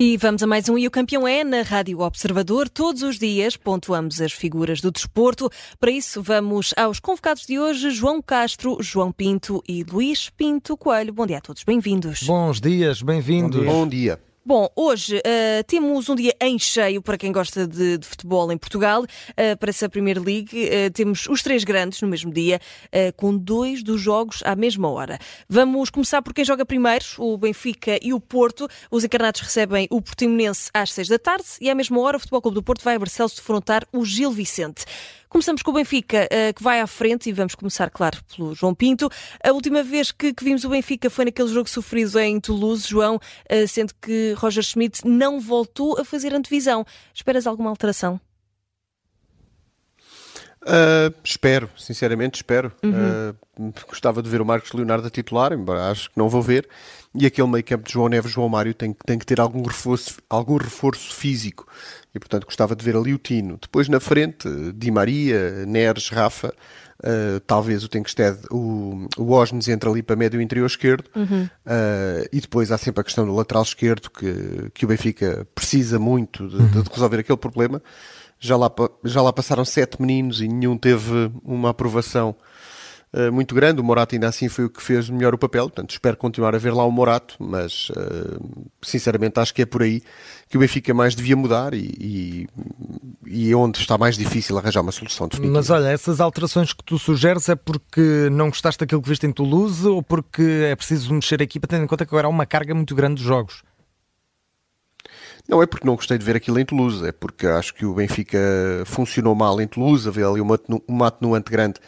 E vamos a mais um E o Campeão é na Rádio Observador. Todos os dias pontuamos as figuras do desporto. Para isso, vamos aos convocados de hoje: João Castro, João Pinto e Luís Pinto Coelho. Bom dia a todos, bem-vindos. Bons dias, bem-vindos. Bom dia. Bom, hoje uh, temos um dia em cheio para quem gosta de, de futebol em Portugal. Uh, para essa Premier League, uh, temos os três grandes no mesmo dia, com dois dos jogos à mesma hora. Vamos começar por quem joga primeiro, o Benfica e o Porto. Os encarnados recebem o Portimonense às seis da tarde e à mesma hora o Futebol Clube do Porto vai a Barcelos defrontar o Gil Vicente. Começamos com o Benfica, que vai à frente, e vamos começar, claro, pelo João Pinto. A última vez que, que vimos o Benfica foi naquele jogo sofrido em Toulouse, João, sendo que Roger Schmidt não voltou a fazer antevisão. Esperas alguma alteração? Uh, espero, sinceramente espero. Uhum. Uh, gostava de ver o Marcos Leonardo a titular, embora acho que não vou ver. E aquele meio campo de João Neves João Mário tem, tem que ter algum reforço, algum reforço físico. E portanto gostava de ver ali o Tino. Depois na frente, Di Maria, Neres, Rafa. Uh, talvez o Tenkstead, o, o Osnes entra ali para médio interior esquerdo uhum. uh, e depois há sempre a questão do lateral esquerdo que, que o Benfica precisa muito de, uhum. de resolver aquele problema já lá, já lá passaram sete meninos e nenhum teve uma aprovação uh, muito grande. O Morato ainda assim foi o que fez melhor o papel, portanto espero continuar a ver lá o Morato, mas uh, sinceramente acho que é por aí que o Benfica mais devia mudar e, e, e é onde está mais difícil arranjar uma solução definitiva. Mas olha, essas alterações que tu sugeres é porque não gostaste daquilo que viste em Toulouse ou porque é preciso mexer a equipa, tendo em conta que agora há uma carga muito grande de jogos? Não é porque não gostei de ver aquilo em Toulouse, é porque acho que o Benfica funcionou mal em Toulouse, havia ali uma, uma atenuante grande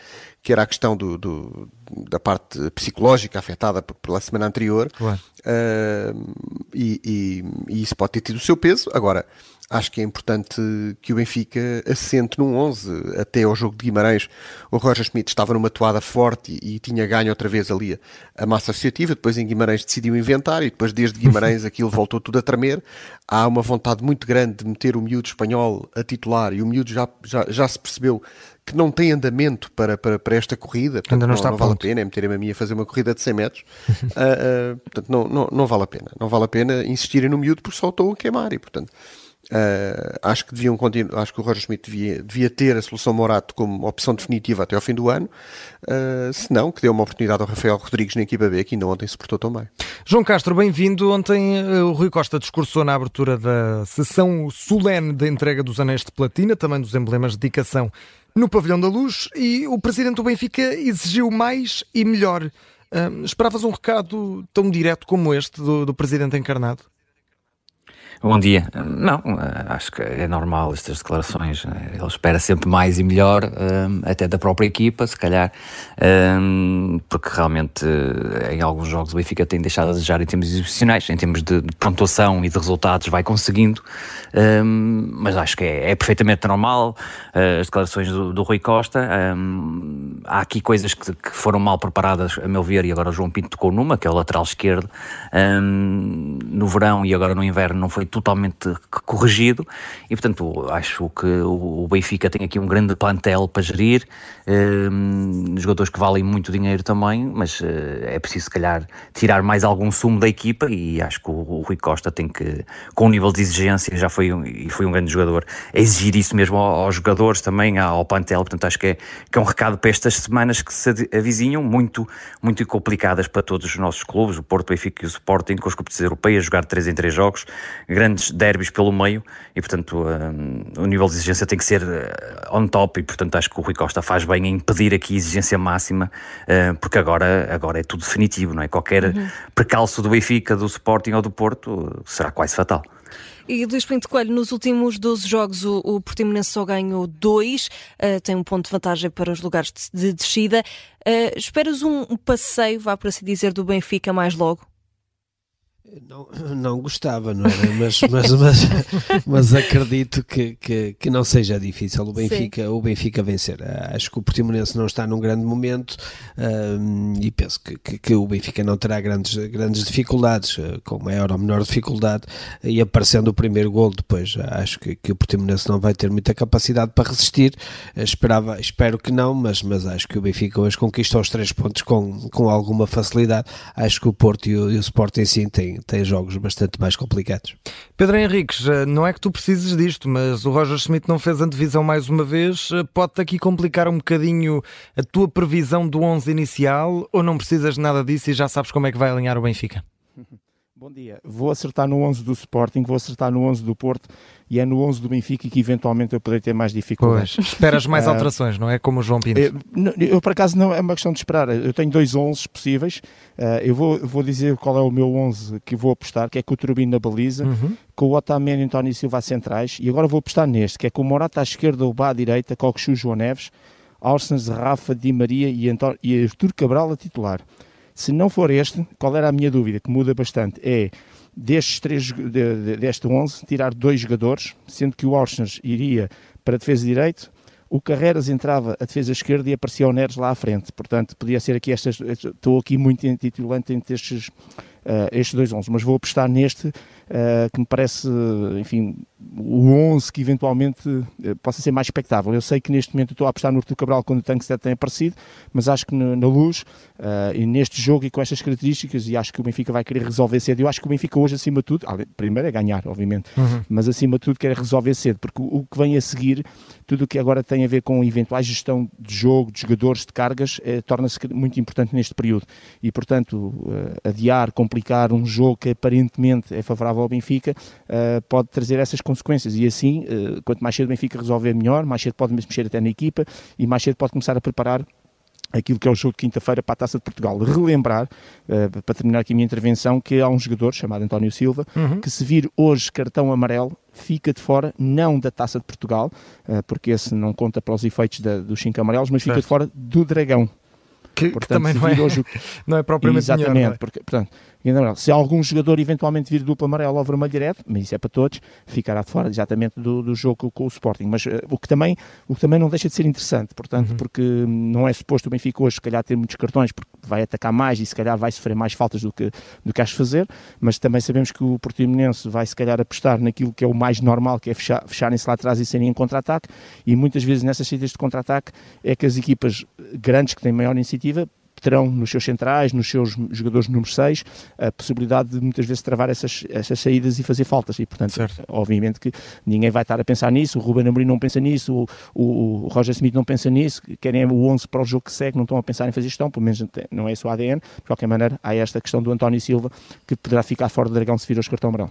que era a questão do, do, da parte psicológica afetada pela semana anterior claro. Uh, e, e, e, isso pode ter tido o seu peso. Agora, acho que é importante que o Benfica assente num 11. Até ao jogo de Guimarães, o Roger Schmidt estava numa toada forte e, e tinha ganho outra vez ali a, a, massa associativa. Depois em Guimarães decidiu inventar e depois desde Guimarães aquilo voltou tudo a tremer. Há uma vontade muito grande de meter o miúdo espanhol a titular e o miúdo já, já, já se percebeu que não tem andamento para, para, para esta corrida, portanto, Ainda não, não, está não vale a pena, é meter a mim a fazer uma corrida de 100 metros, uh, uh, portanto, não, não, não vale a pena, não vale a pena insistirem no miúdo porque só estão a queimar e, portanto, Uh, acho que deviam continuar, acho que o Roger Schmidt devia, devia, ter a solução Morato como opção definitiva até ao fim do ano, uh, se não, que dê uma oportunidade ao Rafael Rodrigues na equipa B, que ainda ontem se portou tão bem. João Castro, bem-vindo. Ontem uh, o Rui Costa discursou na abertura da sessão solene da entrega dos anéis de platina, também dos emblemas de dedicação no Pavilhão da Luz, e o presidente do Benfica exigiu mais e melhor. Esperavas um recado tão direto como este do, do presidente encarnado? Bom dia. Não, acho que é normal estas declarações. Ele espera sempre mais e melhor, até da própria equipa, se calhar, porque realmente em alguns jogos o Benfica tem deixado a desejar em termos exibicionais, em termos de pontuação e de resultados, vai conseguindo, mas acho que é, é perfeitamente normal as declarações do, do Rui Costa. Há aqui coisas que, que, foram mal preparadas, a meu ver, e agora o João Pinto tocou numa, que é o lateral esquerdo. No verão e agora no inverno não foi totalmente corrigido e, portanto, acho que o Benfica tem aqui um grande plantel para gerir, um, jogadores que valem muito dinheiro também, mas uh, é preciso, se calhar, tirar mais algum sumo da equipa e acho que o, o Rui Costa tem que, com o nível de exigência, já foi um, e foi um grande jogador, exigir isso mesmo aos, jogadores também, ao plantel, portanto, acho que é, que é um recado para estas semanas que se avizinham, muito, muito complicadas para todos os nossos clubes, o Porto, o Benfica e o Sporting, com as competições europeias, jogar 3 em 3 jogos, grandes derbys pelo meio e, portanto, um, o nível de exigência tem que ser uh, on top e, portanto, acho que o Rui Costa faz bem em pedir aqui exigência máxima, uh, porque agora, agora é tudo definitivo, não é? Qualquer uhum. precalço do Benfica, do Sporting ou do Porto será quase fatal. E Luís Pinto Coelho, nos últimos 12 jogos o, o Portimonense só ganhou 2, uh, tem um ponto de vantagem para os lugares de, de descida. Uh, esperas um, um passeio, vá por assim dizer, do Benfica mais logo? Não, não gostava, não era? Mas, mas, mas, mas acredito que, que, que, não seja difícil o Benfica, o Benfica vencer. Acho que o Portimonense não está num grande momento um, e penso que, que, que, o Benfica não terá grandes, grandes dificuldades, eh, com maior ou menor dificuldade, e aparecendo o primeiro gol depois. Acho que, que o Portimonense não vai ter muita capacidade para resistir. Esperava, espero que não, mas, mas acho que o Benfica hoje conquista os três pontos com, com alguma facilidade. Acho que o Porto e o, e o Sporting sim têm tem, tem jogos bastante mais complicados. Pedro Henriques, eh, não é que tu precises disto, mas o Roger Schmidt não fez antevisão mais uma vez. Eh, pode-te aqui complicar um bocadinho a tua previsão do 11 inicial ou não precisas de nada disso e já sabes como é que vai alinhar o Benfica? Bom dia. Vou acertar no 11 do Sporting, vou acertar no 11 do Porto e é no 11 do Benfica que eventualmente eu poderei ter mais dificuldades. Pois, esperas mais ah, alterações, não é? Como o João Pinto. Eu, eu, por acaso, não é uma questão de esperar. Eu tenho dois 11 possíveis. Uh, eu vou, vou dizer qual é o meu 11 que vou apostar, que é com o Turbino na baliza, uhum. com o Otamendi e António Silva a centrais. E agora vou apostar neste, que é com o Morata à esquerda, o Bá à direita, Coxu, João Neves, Alsens, Rafa, Di Maria e, Antônio, e Artur Cabral a titular. Se não for este, qual era a minha dúvida, que muda bastante, é destes três, de, deste 11, tirar dois jogadores, sendo que o Orsens iria para a defesa de direito, o Carreras entrava a defesa esquerda e aparecia o Neres lá à frente. Portanto, podia ser aqui estas. Estou aqui muito intitulante entre estes, uh, estes dois 11, mas vou apostar neste uh, que me parece, enfim, o 11 que eventualmente uh, possa ser mais expectável. Eu sei que neste momento estou a apostar no Artur Cabral quando o Tankstead tem aparecido, mas acho que na, luz e neste jogo e com estas características, e acho que o Benfica vai querer resolver cedo. Eu acho que o Benfica hoje, acima de tudo, primeiro é ganhar, obviamente, uhum. mas acima de tudo quer resolver cedo, porque o, o que vem a seguir, tudo o que agora tem a ver com eventuais gestão de jogo, de jogadores, de cargas, torna-se muito importante neste período. E, portanto, adiar, complicar um jogo que aparentemente é favorável ao Benfica, uh, pode trazer essas consequências. E assim, uh, quanto mais cedo o Benfica resolver, melhor, mais cedo pode mexer até na equipa e mais cedo pode começar a preparar aquilo que é o jogo de quinta-feira para a Taça de Portugal. Relembrar, uh, para terminar aqui a minha intervenção, que há um jogador chamado António Silva, uhum. que se vir hoje cartão amarelo, fica de fora, não da Taça de Portugal, uh, porque esse não conta para os efeitos da, dos cinco amarelos, mas certo. fica de fora do Dragão. Que, portanto, que também não é, hoje... não é propriamente Exatamente, melhor, é? porque, portanto, se algum jogador eventualmente vir duplo amarelo ou vermelho direto, mas isso é para todos, ficará de fora exatamente do, do jogo com o Sporting. Mas uh, o, que também, o que também não deixa de ser interessante, portanto, uhum. porque não é suposto o Benfica hoje, se calhar, ter muitos cartões, porque vai atacar mais e se calhar vai sofrer mais faltas do que, do que acho fazer, mas também sabemos que o Portimonense vai se calhar apostar naquilo que é o mais normal, que é fechar, fecharem-se lá atrás e serem em contra-ataque, e muitas vezes nessas saídas de contra-ataque é que as equipas grandes que têm maior iniciativa terão nos seus centrais, nos seus jogadores número 6, a possibilidade de muitas vezes travar essas, essas saídas e fazer faltas. E, portanto, certo. obviamente que ninguém vai estar a pensar nisso, o Ruben Amorim não pensa nisso, o, o, Roger Smith não pensa nisso, querem o 11 para o jogo que segue, não estão a pensar em fazer gestão, pelo menos não é esse o ADN. De qualquer maneira, há esta questão do António Silva, que poderá ficar fora do Dragão se vir hoje cartão amarelo.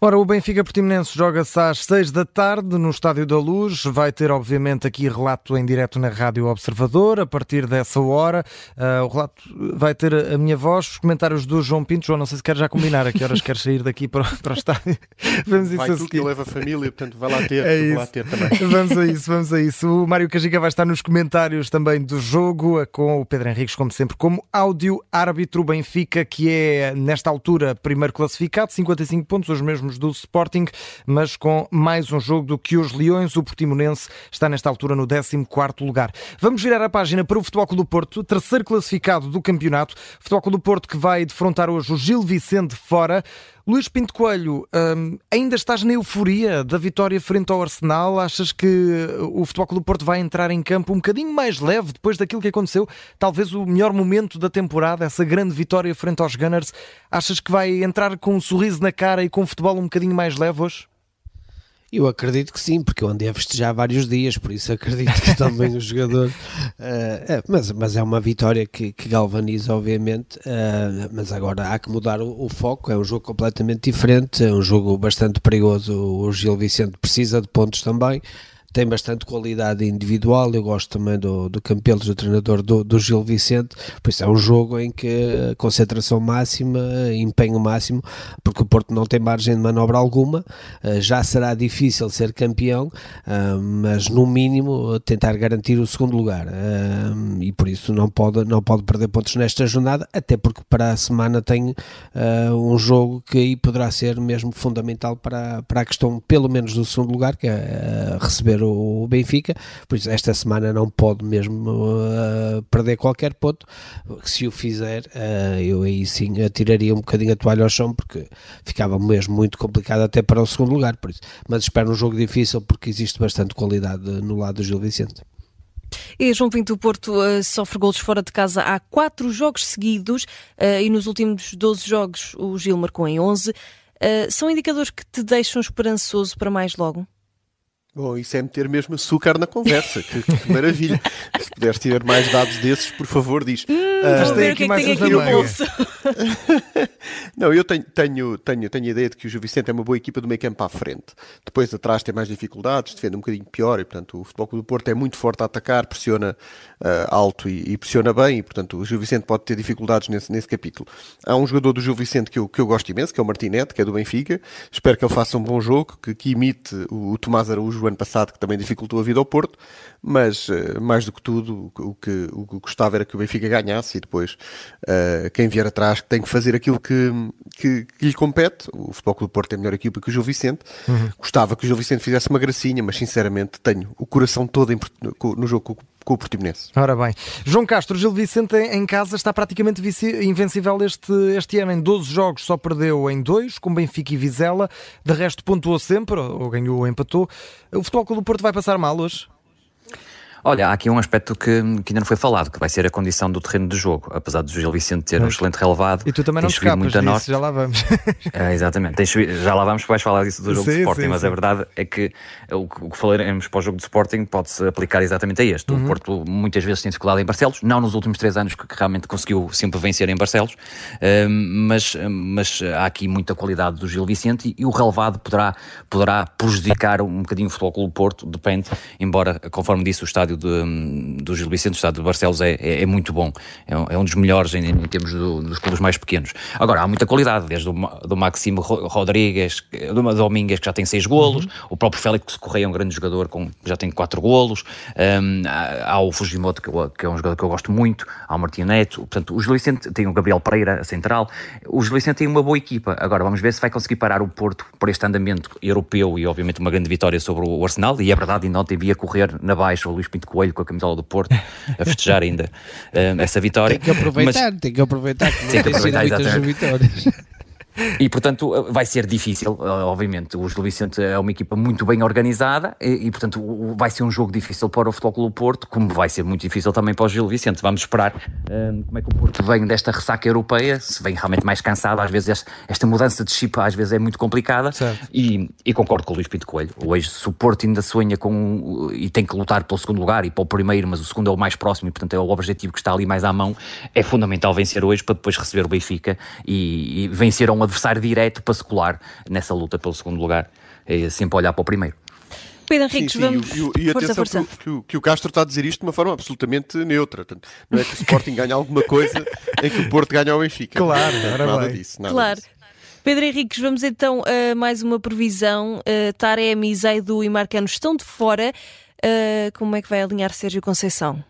Ora, o Benfica Portimonense joga-se às 6 da tarde no Estádio da Luz, vai ter obviamente aqui relato em direto na Rádio Observador, a partir dessa hora, uh, o relato vai ter a minha voz, os comentários do João Pinto. João, não sei se quer já combinar a que horas queres sair daqui para, para o estádio. Vamos vai isso tu que leva a família, portanto vai lá ter, é lá ter também. Vamos a isso, vamos a isso. O Mário Cajiga vai estar nos comentários também do jogo, com o Pedro Henriques, como sempre, como áudio árbitro Benfica, que é nesta altura primeiro classificado, 55 pontos, os mesmos do Sporting, mas com mais um jogo do que os Leões. O Portimonense está nesta altura no 14 lugar. Vamos virar a página para o Futebol Clube do Porto, terceiro classificado do campeonato. Futebol Clube do Porto que vai defrontar hoje o Gil Vicente fora. Luís Pinto Coelho, hum, ainda estás na euforia da vitória frente ao Arsenal? Achas que o Futebol Clube do Porto vai entrar em campo um bocadinho mais leve depois daquilo que aconteceu? Talvez o melhor momento da temporada, essa grande vitória frente aos Gunners. Achas que vai entrar com um sorriso na cara e com o futebol um bocadinho mais leve hoje? Eu acredito que sim, porque eu andei a festejar vários dias, por isso acredito que também o jogador. Uh, é, mas, mas é uma vitória que, que galvaniza, obviamente. Uh, mas agora há que mudar o, o, foco. É um jogo completamente diferente, é um jogo bastante perigoso. O Gil Vicente precisa de pontos também tem bastante qualidade individual. Eu gosto também do, do Campelos, do treinador do, do Gil Vicente. Por isso é um jogo em que concentração máxima, empenho máximo, porque o Porto não tem margem de manobra alguma. Eh, já será difícil ser campeão, eh, mas no mínimo tentar garantir o segundo lugar. Eh, e por isso não pode, não pode perder pontos nesta jornada, até porque para a semana tem um jogo que aí poderá ser mesmo fundamental para, para a questão, pelo menos, do segundo lugar, que é receber o Benfica, por isso esta semana não pode mesmo uh, perder qualquer ponto. Se o fizer, uh, eu aí sim atiraria um bocadinho a toalha ao chão, porque ficava mesmo muito complicado até para o segundo lugar. Por isso. Mas espero um jogo difícil, porque existe bastante qualidade no lado do Gil Vicente. E João Pinto, o Porto uh, sofre golos fora de casa há quatro jogos seguidos uh, e nos últimos 12 jogos o Gil marcou em 11. Uh, são indicadores que te deixam esperançoso para mais logo? Bom, isso é meter mesmo açúcar na conversa. que, que, maravilha. Se puderes ter mais dados desses, por favor, diz. Hum, uh, vou ver o que é que tem aqui no bolso. Não, eu tenho, tenho, tenho, tenho a ideia de que o Gil Vicente é uma boa equipa do meio campo à frente. Depois atrás tem mais dificuldades, defende um bocadinho pior e, portanto, o Futebol Clube do Porto é muito forte a atacar, pressiona uh, alto e, e, pressiona bem e, portanto, o Gil Vicente pode ter dificuldades nesse, nesse capítulo. Há um jogador do Gil Vicente que eu, que eu gosto imenso, que é o Martinete, que é do Benfica. Espero que ele faça um bom jogo, que, que imite o, o Tomás Araújo ano passado, que também dificultou a vida ao Porto, mas uh, mais do que tudo, o que, o que gostava era que o Benfica ganhasse e depois uh, quem vier atrás tem que fazer aquilo que, que, que, lhe compete. O Futebol Clube do Porto é melhor equipa que o Gil Vicente. Uhum. Gostava que o Gil Vicente fizesse uma gracinha, mas sinceramente tenho o coração todo em, no jogo com, o Portimonense. Ora bem. João Castro, Gil Vicente em casa está praticamente invencível este, este ano. Em 12 jogos só perdeu em 2, com Benfica e Vizela. De resto pontuou sempre, ou ganhou ou empatou. O Futebol Clube do Porto vai passar mal hoje? Olha, há aqui um aspecto que, que, ainda não foi falado, que vai ser a condição do terreno de jogo. Apesar do Gil Vicente ter um excelente relevado. E tu também não escapas muito disso, norte. já lá vamos. É, exatamente, Tens, já lá vamos, vais falar disso do jogo sim, de Sporting, sim, mas sim. a verdade é que o, o que falaremos para o jogo de Sporting pode-se aplicar exatamente a este. Uhum. O Porto muitas vezes tem dificuldade em Barcelos, não nos últimos três anos que realmente conseguiu sempre vencer em Barcelos, mas, mas há aqui muita qualidade do Gil Vicente e, e o relevado poderá, poderá prejudicar um bocadinho o Futebol Clube Porto, depende, embora, conforme disse, o estádio estádio de, do Gil Vicente, o estádio de Barcelos, é, é, é muito bom. É um, é um, dos melhores em, em termos do, dos clubes mais pequenos. Agora, há muita qualidade, desde o do Maximo Rodrigues, do Domingues, que já tem seis golos, uhum. o próprio Félix Correia é um grande jogador, com, já tem quatro golos, um, há, há, o Fujimoto, que, que, é um jogador que eu gosto muito, há o Martinho Neto, portanto, o Gil Vicente tem o Gabriel Pereira, a central, o Gil Vicente tem uma boa equipa. Agora, vamos ver se vai conseguir parar o Porto por este andamento europeu e, obviamente, uma grande vitória sobre o Arsenal, e é verdade, ainda ontem via correr na baixa o Luís Pinto Coelho com a camisola do Porto a festejar ainda uh, essa vitória. Tem que aproveitar, mas, tem que aproveitar que tem que aproveitar muitas vitórias. E, portanto, vai ser difícil, obviamente. O Gil Vicente é uma equipa muito bem organizada e, e, portanto, vai ser um jogo difícil para o Futebol Clube Porto, como vai ser muito difícil também para o Gil Vicente. Vamos esperar um, como é que o Porto vem desta ressaca europeia, se vem realmente mais cansado. Às vezes, esta, esta mudança de chip às vezes é muito complicada. E, e, concordo com o Luís Pinto Coelho. Hoje, se o Porto ainda sonha com e tem que lutar pelo segundo lugar e para o primeiro, mas o segundo é o mais próximo e, portanto, é o objetivo que está ali mais à mão, é fundamental vencer hoje para depois receber o Benfica e, e vencer a um adversário direto para se colar nessa luta pelo segundo lugar, é sempre olhar para o primeiro. Pedro Henriques, vamos. E, e, e força, atenção força. Que, que, que, o Castro está a dizer isto de uma forma absolutamente neutra. Não é que o Sporting ganhe alguma coisa em que o Porto ganha ao Benfica. Claro, nada disso. Nada claro. Disso. Pedro Henriques, vamos então a mais uma previsão. Uh, Taremi, Zaidu e Marcano estão de fora. Uh, como é que vai alinhar Sérgio Conceição?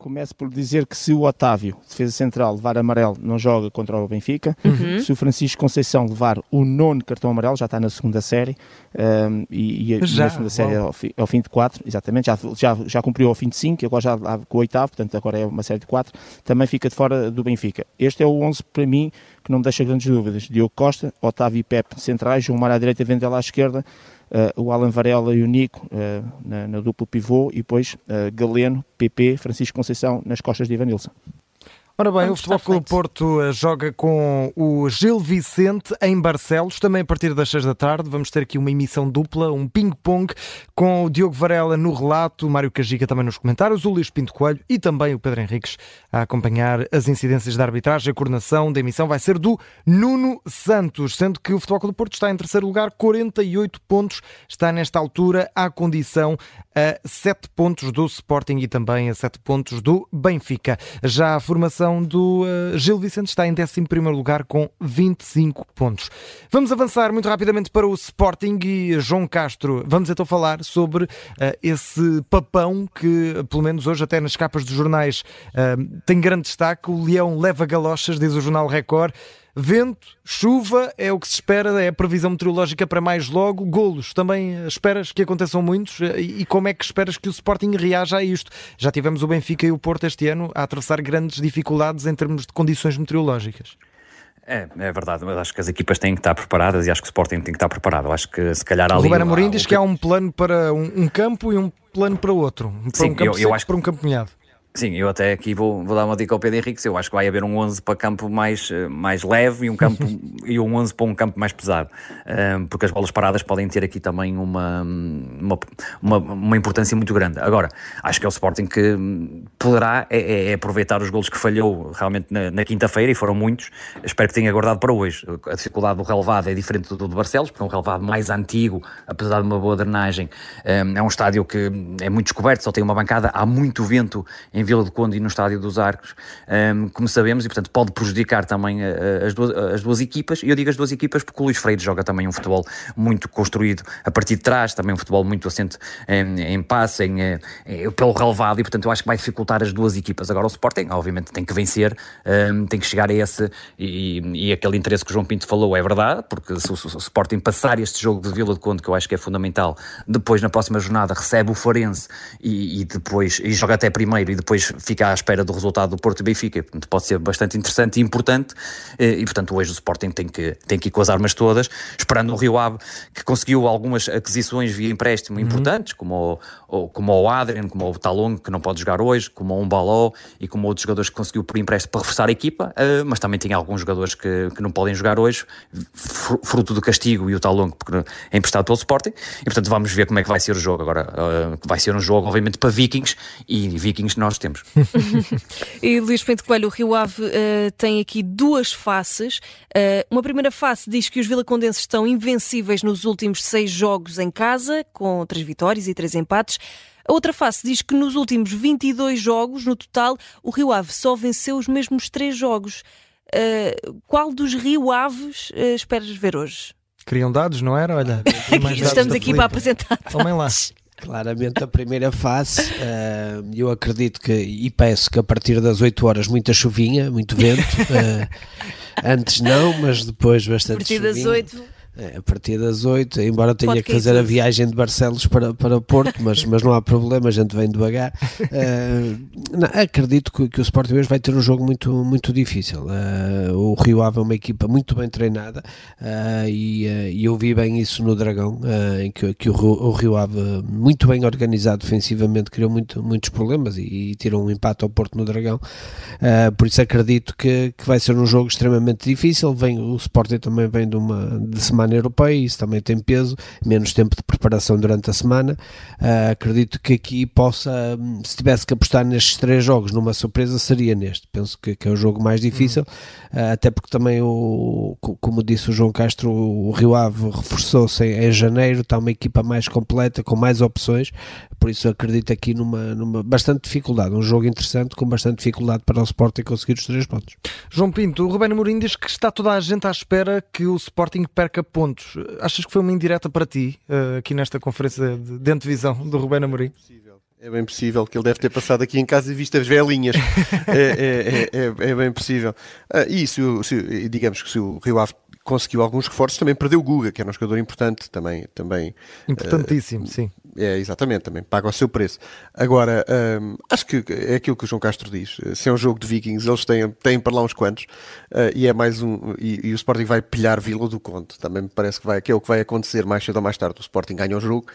Começo por dizer que se o Otávio, defesa central, levar amarelo, não joga contra o Benfica. Uhum. Se o Francisco Conceição levar o nono cartão amarelo, já está na segunda série. Um, e, e já, na segunda série ao, fi, ao, fim de quatro, exatamente. Já, já, já cumpriu ao fim de cinco, agora já com o oitavo, portanto agora é uma série de quatro. Também fica de fora do Benfica. Este é o 11 para mim que não me deixa grandes dúvidas. Diogo Costa, Otávio e Pepe centrais, João Mar à direita, Vendela à esquerda o Alan Varela e o Nico uh, na, na pivô e depois uh, Galeno, PP, Francisco Conceição nas costas de Ivanilson. Ora bem, o Futebol Clube Porto eh, joga com o Gil Vicente em Barcelos, também a partir das 6 da tarde. Vamos ter aqui uma emissão dupla, um ping-pong, com o Diogo Varela no relato, o Mário Cajica também nos comentários, o Luís Pinto Coelho e também o Pedro Henriques a acompanhar as incidências da arbitragem. A coordenação da emissão vai ser do Nuno Santos, sendo que o Futebol Clube Porto está em terceiro lugar, 48 pontos, está nesta altura à condição a 7 pontos do Sporting e também a 7 pontos do Benfica. Já a formação do uh, Gil Vicente está em 11 lugar com 25 pontos. Vamos avançar muito rapidamente para o Sporting e João Castro. Vamos então falar sobre uh, esse papão que, pelo menos hoje, até nas capas dos jornais, uh, tem grande destaque. O Leão leva galochas, diz o jornal Record. Vento, chuva, é o que se espera, é a previsão meteorológica para mais logo. Golos, também esperas que aconteçam muitos? E como é que esperas que o Sporting reaja a isto? Já tivemos o Benfica e o Porto este ano a atravessar grandes dificuldades em termos de condições meteorológicas. É, é verdade, mas acho que as equipas têm que estar preparadas e acho que o Sporting tem que estar preparado. Acho que se calhar ali. O Ruben Amorim diz que há um plano para um, um campo e um plano para outro, para Sim, um campo eu, eu seco, acho... para um campo molhado. Sim, eu até aqui vou, vou dar uma dica ao Pedro Henrique. Eu acho que vai haver um 11 para campo mais, eh, mais leve e um, campo, e um 11 para um campo mais pesado, um, porque as bolas paradas podem ter aqui também uma, uma, uma, uma, importância muito grande. Agora, acho que é o Sporting que poderá é, é, é aproveitar os golos que falhou realmente na, na quinta-feira, e foram muitos. Espero que tenha guardado para hoje. A dificuldade do relevado é diferente do, do Barcelos, porque é um relevado mais antigo, apesar de uma boa drenagem. Um, é um estádio que é muito descoberto, só tem uma bancada, há muito vento em Vila do Conde e no Estádio dos Arcos, um, como sabemos, e portanto pode prejudicar também a, a, as, duas, as duas equipas. E eu digo as duas equipas porque o Luís Freire joga também um futebol muito construído a partir de trás, também um futebol muito assente em, em passe, em, em, em, pelo relevado, e portanto eu acho que vai dificultar as duas equipas. Agora o Sporting, obviamente, tem que vencer, um, tem que chegar a esse, e, e, aquele interesse que o João Pinto falou é verdade, porque se o, se o Sporting passar este jogo de Vila de Conde, que eu acho que é fundamental, depois na próxima jornada recebe o Forense e, e depois e joga até primeiro e depois depois fica à espera do resultado do Porto e Benfica. Portanto, pode ser bastante interessante e importante. Eh, e, portanto, hoje o Sporting tem que, tem que ir com as armas todas, esperando o Rio Ave, que conseguiu algumas aquisições via empréstimo uhum. importantes, como o, como o Adrian, como o Talong, que não pode jogar hoje, como o Umbaló e como outros jogadores que conseguiu por empréstimo para reforçar a equipa, uh, mas também tem alguns jogadores que, que não podem jogar hoje, fruto do castigo e o Talong, porque é emprestado pelo Sporting. E, portanto, vamos ver como é que vai ser o jogo. Agora, uh, vai ser um jogo, obviamente, para Vikings, e Vikings nós temos e Luís Pinto Coelho, o Rio Ave uh, tem aqui duas faces. Uh, uma primeira face diz que os vilacondenses estão invencíveis nos últimos seis jogos em casa, com três vitórias e três empates. A outra face diz que nos últimos 22 jogos, no total, o Rio Ave só venceu os mesmos três jogos. Uh, qual dos Rio Aves uh, esperas ver hoje? Criam dados, não era? Olha, estamos aqui para apresentar. Tomem lá. Claramente a primeira fase, uh, eu acredito que, e peço que a partir das 8 horas muita chuvinha, muito vento, uh, antes não, mas depois bastante A partir chuvinha. das 8 é, a partir das 8, embora tenha Pode que fazer a viagem de Barcelos para, para Porto, mas, mas não há problema, a gente vem devagar. Uh, não, acredito que, que, o Sporting hoje vai ter um jogo muito, muito difícil. Uh, o Rio Ave é uma equipa muito bem treinada uh, e, e, eu vi bem isso no Dragão, em que, que o, o, Rio Ave, muito bem organizado defensivamente, criou muito, muitos problemas e, e tirou um empate ao Porto no Dragão. por isso acredito que, que vai ser um jogo extremamente difícil. Vem, o Sporting também vem de uma de semana semana europeia, isso também tem peso, menos tempo de preparação durante a semana. Uh, acredito que aqui possa, hum, se tivesse que apostar nestes três jogos, numa surpresa seria neste. Penso que, que é o jogo mais difícil, uhum. uh, até porque também, o, como disse o João Castro, o Rio Ave reforçou-se em, em, janeiro, está uma equipa mais completa, com mais opções, por isso acredito aqui numa, numa bastante dificuldade, um jogo interessante com bastante dificuldade para o Sporting conseguir os três pontos. João Pinto, o Rubén Amorim diz que está toda a gente à espera que o Sporting perca pontos. Achas que foi uma indireta para ti, uh, aqui nesta conferência de, de antevisão do Rubén Amorim? É bem possível que ele deve ter passado aqui em casa e visto as velhinhas. é, é, é, é, bem possível. Uh, e se, se, digamos que se o Rio Ave conseguiu alguns reforços, também perdeu o Guga, que era um jogador importante, também. também Importantíssimo, uh, sim. É, exatamente, também paga o seu preço. Agora, um, acho que é aquilo que o João Castro diz. Se é um jogo de Vikings, eles têm, têm para lá uns quantos, uh, e é mais um. E, e, o Sporting vai pilhar Vila do Conte. Também me parece que, vai, que é o que vai acontecer mais cedo ou mais tarde. O Sporting ganha o jogo.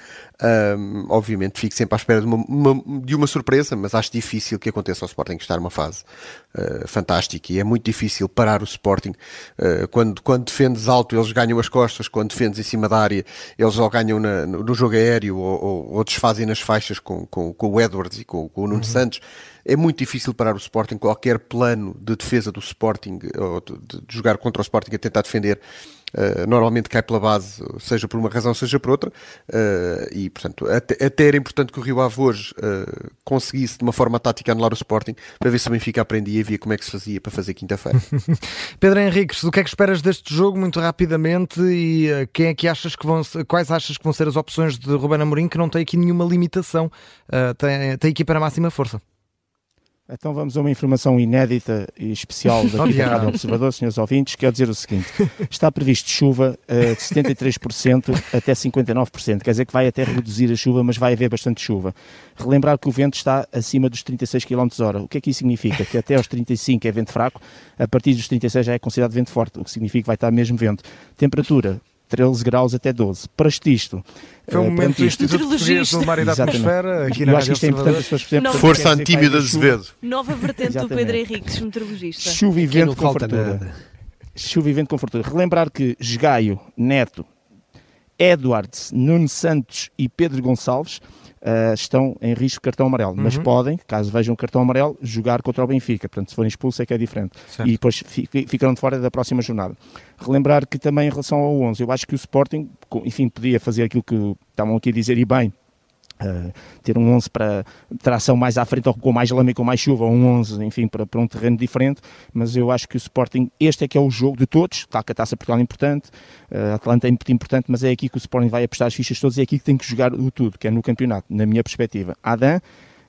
Um, obviamente, fico sempre à espera de uma, uma, de uma surpresa, mas acho difícil que aconteça ao Sporting estar numa fase uh, fantástica e é muito difícil parar o Sporting. Uh, quando, quando defendes alto, eles ganham as costas, quando defendes em cima da área, eles ou ganham na, no, no jogo aéreo ou ou, ou desfazem nas faixas com, com, com o Edwards e com, com o Nuno uhum. Santos. É muito difícil parar o Sporting. Qualquer plano de defesa do Sporting, ou de, de jogar contra o Sporting a tentar defender, uh, normalmente cai pela base, seja por uma razão, seja por outra. Uh, e, portanto, até, até, era importante que o Rio Ave hoje uh, conseguisse, de uma forma tática, anular o Sporting, para ver se o Benfica aprendia e via como é que se fazia para fazer quinta-feira. Pedro Henriques, o que é que esperas deste jogo, muito rapidamente, e quem é que achas que vão, quais achas que vão ser as opções de Ruben Amorim, que não tem aqui nenhuma limitação, tem, tem equipa na máxima força? Então vamos a uma informação inédita e especial daqui da Rádio Observador, senhores ouvintes, quer dizer o seguinte: está previsto chuva uh, de 73% até 59%, quer dizer que vai até reduzir a chuva, mas vai haver bastante chuva. Relembrar que o vento está acima dos 36 km h O que é que isso significa? Que até aos 35 é vento fraco, a partir dos 36 já é considerado vento forte, o que significa que vai estar mesmo vento. Temperatura 13 graus até 12. Para isto. Foi um momento do Instituto Português do Mar e da Atmosfera, aqui na Eu acho que isto é importante as pessoas perceberem. Força Antíbio de Azevedo. Nova vertente do Pedro Henriques, meteorologista. Chuva e vento com fartura. Chuva e vento com fartura. Relembrar que Esgaio, Neto, Edwards, Nuno Santos e Pedro Gonçalves uh, estão em risco de cartão amarelo, uhum. mas podem, caso vejam cartão amarelo, jogar contra o Benfica. Portanto, se forem expulsos é que é diferente. Certo. E depois ficarão de fora da próxima jornada. Relembrar que também em relação ao 11, eu acho que o Sporting, enfim, podia fazer aquilo que estavam aqui a dizer e bem, Uh, ter um 11 para tração mais à frente ou com mais lama e com mais chuva, um 11, enfim, para, para, um terreno diferente, mas eu acho que o Sporting, este é que é o jogo de todos, claro que a Taça Portugal é importante, uh, a Atlanta é muito importante, mas é aqui que o Sporting vai apostar as fichas todas e é aqui que tem que jogar o tudo, que é no campeonato, na minha perspectiva. Adam,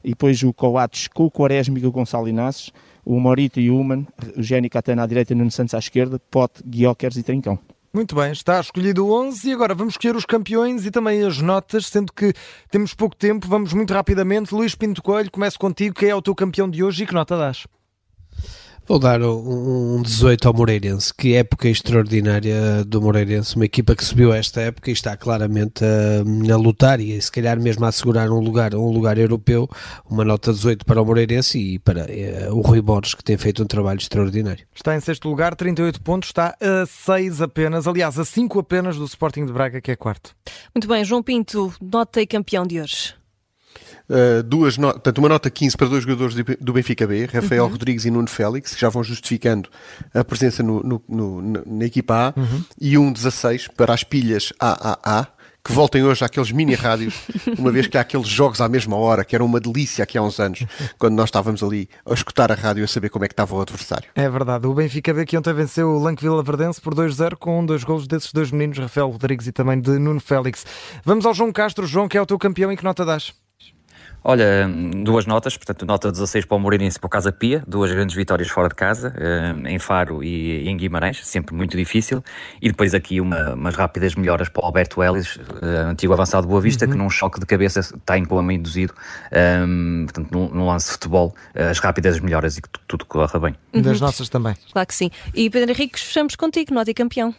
e depois o Coates com o Quaresma e o Gonçalo Inácio, o Morito e o Human, o Gênio Catana à direita e o Nuno Santos à esquerda, Pote, Guiocers e Trincão. Muito bem, está escolhido o 11 e agora vamos escolher os campeões e também as notas, sendo que temos pouco tempo, vamos muito rapidamente. Luís Pinto Coelho, começo contigo, quem é o teu campeão de hoje e que nota dás? Vou dar um 18 ao Moreirense, que época extraordinária do Moreirense, uma equipa que subiu esta época e está claramente a, a, lutar e se calhar mesmo a assegurar um lugar, um lugar europeu, uma nota 18 para o Moreirense e para é, o Rui Borges, que tem feito um trabalho extraordinário. Está em sexto lugar, 38 pontos, está a 6 apenas, aliás, a 5 apenas do Sporting de Braga, que é quarto. Muito bem, João Pinto, nota e campeão de hoje. Uh, duas no... Portanto, uma nota 15 para dois jogadores do Benfica B, Rafael uhum. Rodrigues e Nuno Félix, que já vão justificando a presença no, no, no, na equipa A, uhum. e um 16 para as pilhas AAA, que voltem hoje àqueles mini rádios, uma vez que há aqueles jogos à mesma hora, que era uma delícia aqui há uns anos, quando nós estávamos ali a escutar a rádio a saber como é que estava o adversário. É verdade, o Benfica B que ontem venceu o Lanque Vila Verdense por 2-0 com dois golos desses dois meninos, Rafael Rodrigues e também de Nuno Félix. Vamos ao João Castro. João, que é o teu campeão e que nota dás? Olha, duas notas, portanto, nota 16 para o Moreirense e para o Casa Pia, duas grandes vitórias fora de casa, eh, em Faro e em Guimarães, sempre muito difícil, e depois aqui uma, umas rápidas melhoras para o Alberto Ellis, eh, antigo avançado de Boa Vista, uhum. que num choque de cabeça está em coma induzido, um, ehm, portanto, num, num, lance de futebol, eh, as rápidas melhoras e que tudo corra bem. Uhum. Das nossas também. Claro que sim. E Pedro Henrique, fechamos contigo, nota e campeão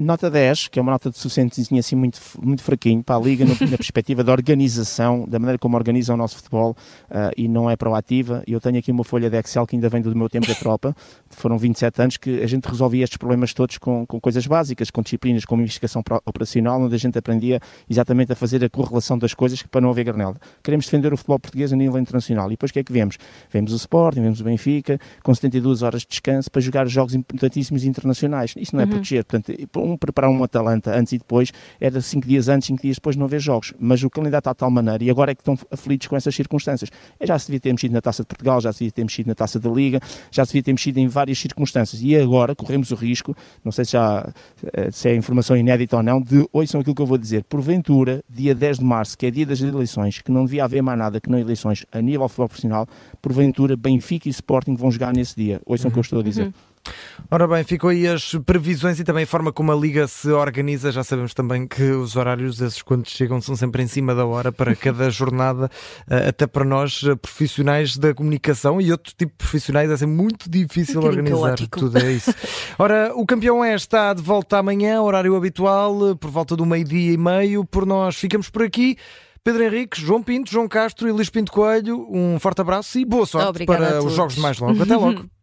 nota 10, que é uma nota de suficientezinha assim muito, muito fraquinho para a Liga no, na perspectiva da organização, da maneira como organiza o nosso futebol uh, e não é proativa. Eu tenho aqui uma folha de Excel que ainda vem do meu tempo da tropa, foram 27 anos que a gente resolvia estes problemas todos com, com coisas básicas, com disciplinas, com investigação operacional, onde a gente aprendia exatamente a fazer a correlação das coisas para não haver granela. Queremos defender o futebol português a nível internacional e depois o que é que vemos? Vemos o Sporting, vemos o Benfica, com 72 horas de descanso para jogar jogos importantíssimos internacionais. Isso não é uhum. proteger, portanto, um preparar um Atalanta antes e depois, era cinco dias antes, cinco dias depois não haver jogos. Mas o calendário está de tal maneira e agora é que estão aflitos com essas circunstâncias. Já se devia ter mexido na Taça de Portugal, já se devia ter mexido na Taça da Liga, já se devia ter mexido em várias circunstâncias. E agora corremos o risco, não sei se, já, eh, se é informação inédita ou não, de ouçam aquilo que eu vou dizer. Porventura, dia 10 de março, que é dia das eleições, que não devia haver mais nada que não eleições a nível futebol profissional, porventura Benfica e Sporting vão jogar nesse dia. Ouçam o que eu estou a dizer. Uhum. Ora bem, ficou aí as previsões e também a forma como a Liga se organiza. Já sabemos também que os horários, esses quando chegam, são sempre em cima da hora para cada jornada, eh, até para nós eh, profissionais da comunicação e outro tipo de profissionais, é ser muito difícil um organizar caótico. tudo é isso. Ora, o campeão é está de volta amanhã, horário habitual, por volta do meio-dia e meio. Por nós ficamos por aqui. Pedro Henrique, João Pinto, João Castro e Luís Pinto Coelho, um forte abraço e boa sorte Obrigada para os jogos mais longos. Até logo.